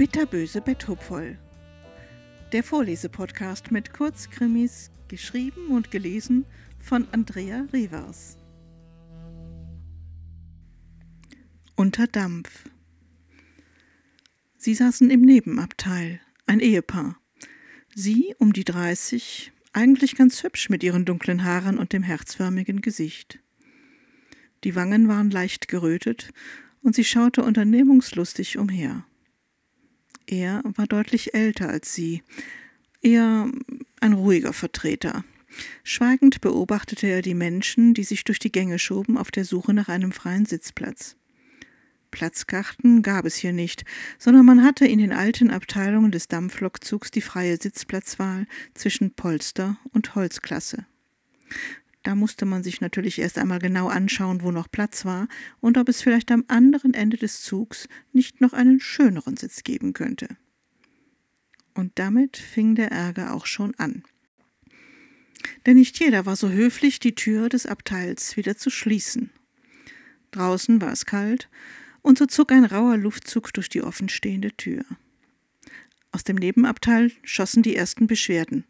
Bitterböse Betthupfoll. Der Vorlesepodcast mit Kurzkrimis, geschrieben und gelesen von Andrea Rivers. Unter Dampf. Sie saßen im Nebenabteil, ein Ehepaar. Sie um die 30, eigentlich ganz hübsch mit ihren dunklen Haaren und dem herzförmigen Gesicht. Die Wangen waren leicht gerötet und sie schaute unternehmungslustig umher. Er war deutlich älter als sie, eher ein ruhiger Vertreter. Schweigend beobachtete er die Menschen, die sich durch die Gänge schoben, auf der Suche nach einem freien Sitzplatz. Platzkarten gab es hier nicht, sondern man hatte in den alten Abteilungen des Dampflokzugs die freie Sitzplatzwahl zwischen Polster und Holzklasse. Da musste man sich natürlich erst einmal genau anschauen, wo noch Platz war und ob es vielleicht am anderen Ende des Zugs nicht noch einen schöneren Sitz geben könnte. Und damit fing der Ärger auch schon an. Denn nicht jeder war so höflich, die Tür des Abteils wieder zu schließen. Draußen war es kalt, und so zog ein rauer Luftzug durch die offenstehende Tür. Aus dem Nebenabteil schossen die ersten Beschwerden.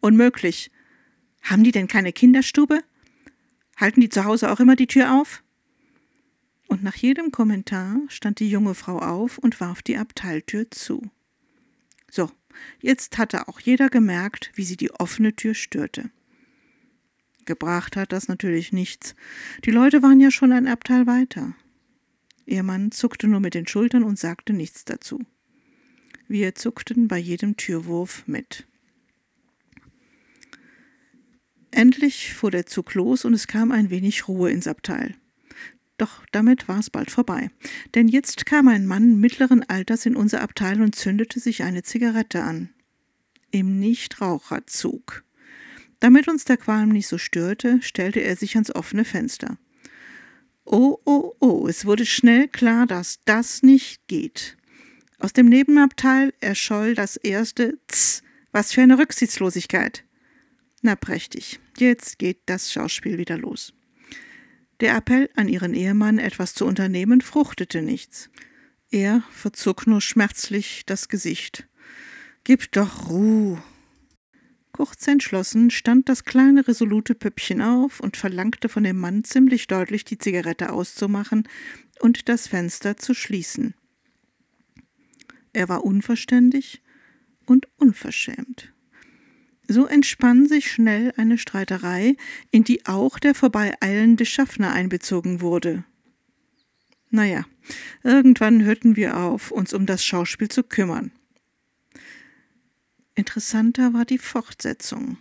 Unmöglich, haben die denn keine Kinderstube? Halten die zu Hause auch immer die Tür auf? Und nach jedem Kommentar stand die junge Frau auf und warf die Abteiltür zu. So, jetzt hatte auch jeder gemerkt, wie sie die offene Tür störte. Gebracht hat das natürlich nichts. Die Leute waren ja schon ein Abteil weiter. Ihr Mann zuckte nur mit den Schultern und sagte nichts dazu. Wir zuckten bei jedem Türwurf mit. Endlich fuhr der Zug los und es kam ein wenig Ruhe ins Abteil. Doch damit war es bald vorbei. Denn jetzt kam ein Mann mittleren Alters in unser Abteil und zündete sich eine Zigarette an. Im Nichtraucherzug. Damit uns der Qualm nicht so störte, stellte er sich ans offene Fenster. Oh, oh, oh, es wurde schnell klar, dass das nicht geht. Aus dem Nebenabteil erscholl das erste Tz. Was für eine Rücksichtslosigkeit. Na prächtig, jetzt geht das Schauspiel wieder los. Der Appell an ihren Ehemann, etwas zu unternehmen, fruchtete nichts. Er verzog nur schmerzlich das Gesicht. Gib doch Ruhe. Kurz entschlossen stand das kleine resolute Püppchen auf und verlangte von dem Mann ziemlich deutlich, die Zigarette auszumachen und das Fenster zu schließen. Er war unverständig und unverschämt. So entspann sich schnell eine Streiterei, in die auch der vorbeieilende Schaffner einbezogen wurde. Naja, irgendwann hörten wir auf, uns um das Schauspiel zu kümmern. Interessanter war die Fortsetzung.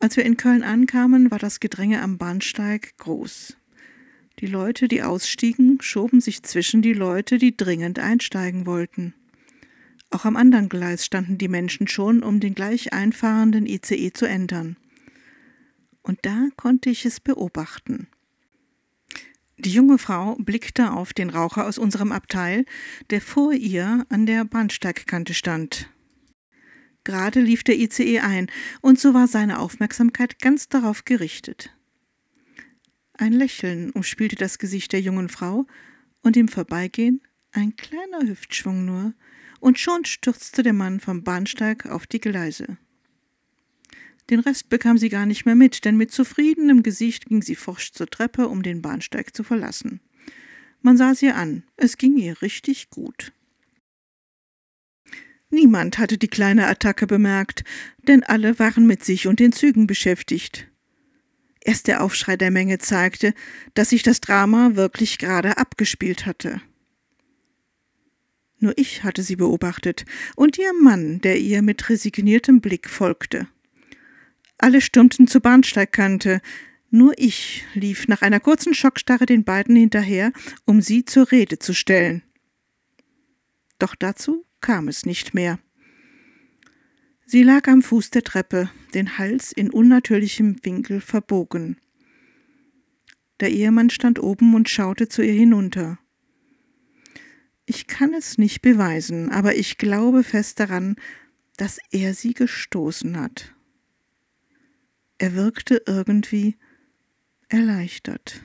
Als wir in Köln ankamen, war das Gedränge am Bahnsteig groß. Die Leute, die ausstiegen, schoben sich zwischen die Leute, die dringend einsteigen wollten. Auch am anderen Gleis standen die Menschen schon, um den gleich einfahrenden ICE zu ändern. Und da konnte ich es beobachten. Die junge Frau blickte auf den Raucher aus unserem Abteil, der vor ihr an der Bahnsteigkante stand. Gerade lief der ICE ein, und so war seine Aufmerksamkeit ganz darauf gerichtet. Ein Lächeln umspielte das Gesicht der jungen Frau, und im Vorbeigehen ein kleiner Hüftschwung nur, und schon stürzte der Mann vom Bahnsteig auf die Gleise. Den Rest bekam sie gar nicht mehr mit, denn mit zufriedenem Gesicht ging sie forsch zur Treppe, um den Bahnsteig zu verlassen. Man sah sie an, es ging ihr richtig gut. Niemand hatte die kleine Attacke bemerkt, denn alle waren mit sich und den Zügen beschäftigt. Erst der Aufschrei der Menge zeigte, dass sich das Drama wirklich gerade abgespielt hatte. Nur ich hatte sie beobachtet und ihr Mann, der ihr mit resigniertem Blick folgte. Alle stürmten zur Bahnsteigkante, nur ich lief nach einer kurzen Schockstarre den beiden hinterher, um sie zur Rede zu stellen. Doch dazu kam es nicht mehr. Sie lag am Fuß der Treppe, den Hals in unnatürlichem Winkel verbogen. Der Ehemann stand oben und schaute zu ihr hinunter. Ich kann es nicht beweisen, aber ich glaube fest daran, dass er sie gestoßen hat. Er wirkte irgendwie erleichtert.